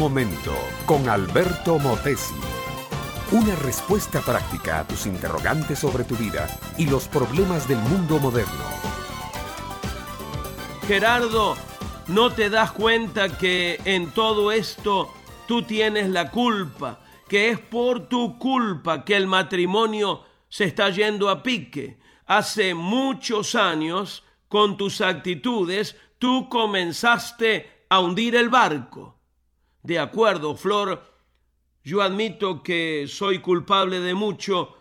momento con Alberto Motesi. Una respuesta práctica a tus interrogantes sobre tu vida y los problemas del mundo moderno. Gerardo, ¿no te das cuenta que en todo esto tú tienes la culpa? Que es por tu culpa que el matrimonio se está yendo a pique. Hace muchos años, con tus actitudes, tú comenzaste a hundir el barco. De acuerdo, Flor, yo admito que soy culpable de mucho,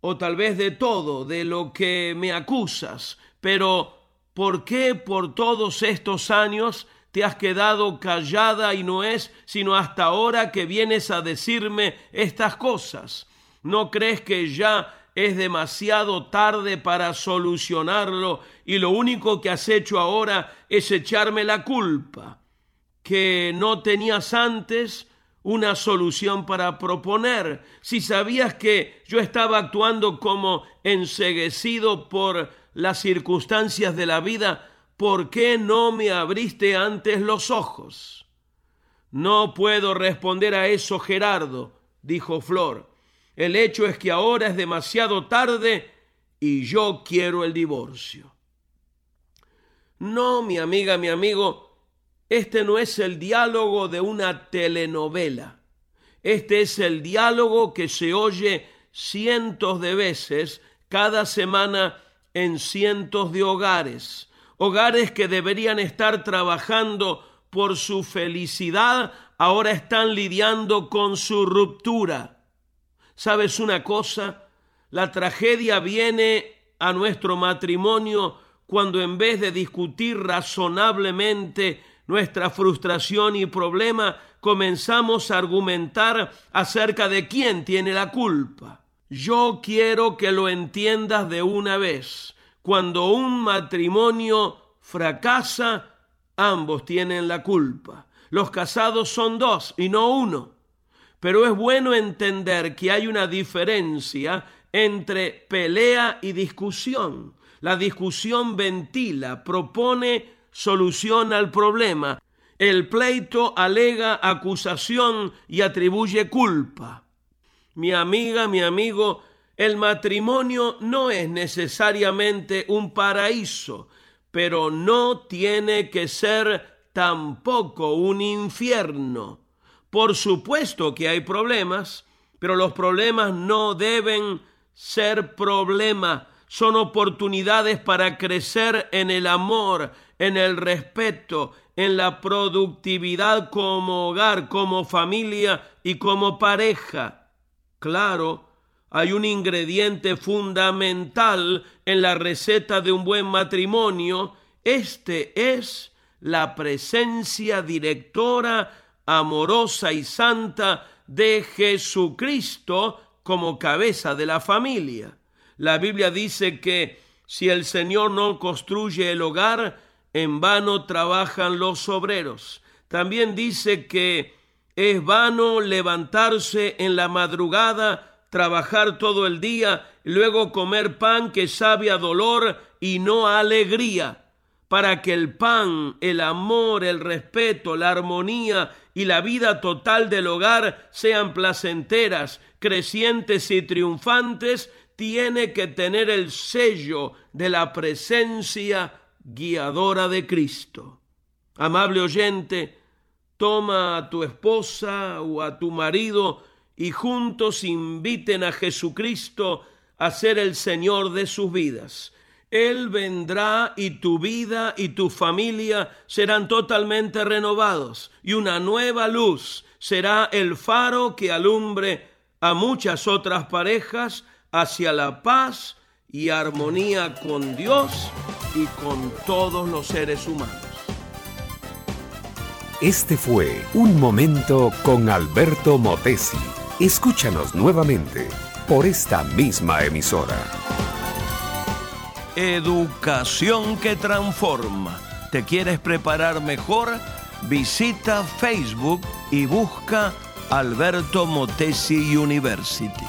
o tal vez de todo, de lo que me acusas, pero ¿por qué por todos estos años te has quedado callada y no es sino hasta ahora que vienes a decirme estas cosas? ¿No crees que ya es demasiado tarde para solucionarlo y lo único que has hecho ahora es echarme la culpa? Que no tenías antes una solución para proponer, si sabías que yo estaba actuando como enseguecido por las circunstancias de la vida, ¿por qué no me abriste antes los ojos? No puedo responder a eso, Gerardo, dijo Flor. El hecho es que ahora es demasiado tarde y yo quiero el divorcio. No, mi amiga, mi amigo, este no es el diálogo de una telenovela. Este es el diálogo que se oye cientos de veces cada semana en cientos de hogares. Hogares que deberían estar trabajando por su felicidad, ahora están lidiando con su ruptura. ¿Sabes una cosa? La tragedia viene a nuestro matrimonio cuando en vez de discutir razonablemente nuestra frustración y problema, comenzamos a argumentar acerca de quién tiene la culpa. Yo quiero que lo entiendas de una vez. Cuando un matrimonio fracasa, ambos tienen la culpa. Los casados son dos y no uno. Pero es bueno entender que hay una diferencia entre pelea y discusión. La discusión ventila, propone soluciona el problema. El pleito alega acusación y atribuye culpa. Mi amiga, mi amigo, el matrimonio no es necesariamente un paraíso, pero no tiene que ser tampoco un infierno. Por supuesto que hay problemas, pero los problemas no deben ser problemas, son oportunidades para crecer en el amor, en el respeto, en la productividad como hogar, como familia y como pareja. Claro, hay un ingrediente fundamental en la receta de un buen matrimonio. Este es la presencia directora, amorosa y santa de Jesucristo como cabeza de la familia. La Biblia dice que si el Señor no construye el hogar, en vano trabajan los obreros. También dice que es vano levantarse en la madrugada, trabajar todo el día, luego comer pan que sabe a dolor y no a alegría, para que el pan, el amor, el respeto, la armonía y la vida total del hogar sean placenteras, crecientes y triunfantes, tiene que tener el sello de la presencia guiadora de Cristo. Amable oyente, toma a tu esposa o a tu marido y juntos inviten a Jesucristo a ser el Señor de sus vidas. Él vendrá y tu vida y tu familia serán totalmente renovados y una nueva luz será el faro que alumbre a muchas otras parejas hacia la paz y armonía con Dios y con todos los seres humanos. Este fue Un Momento con Alberto Motesi. Escúchanos nuevamente por esta misma emisora. Educación que transforma. ¿Te quieres preparar mejor? Visita Facebook y busca Alberto Motesi University.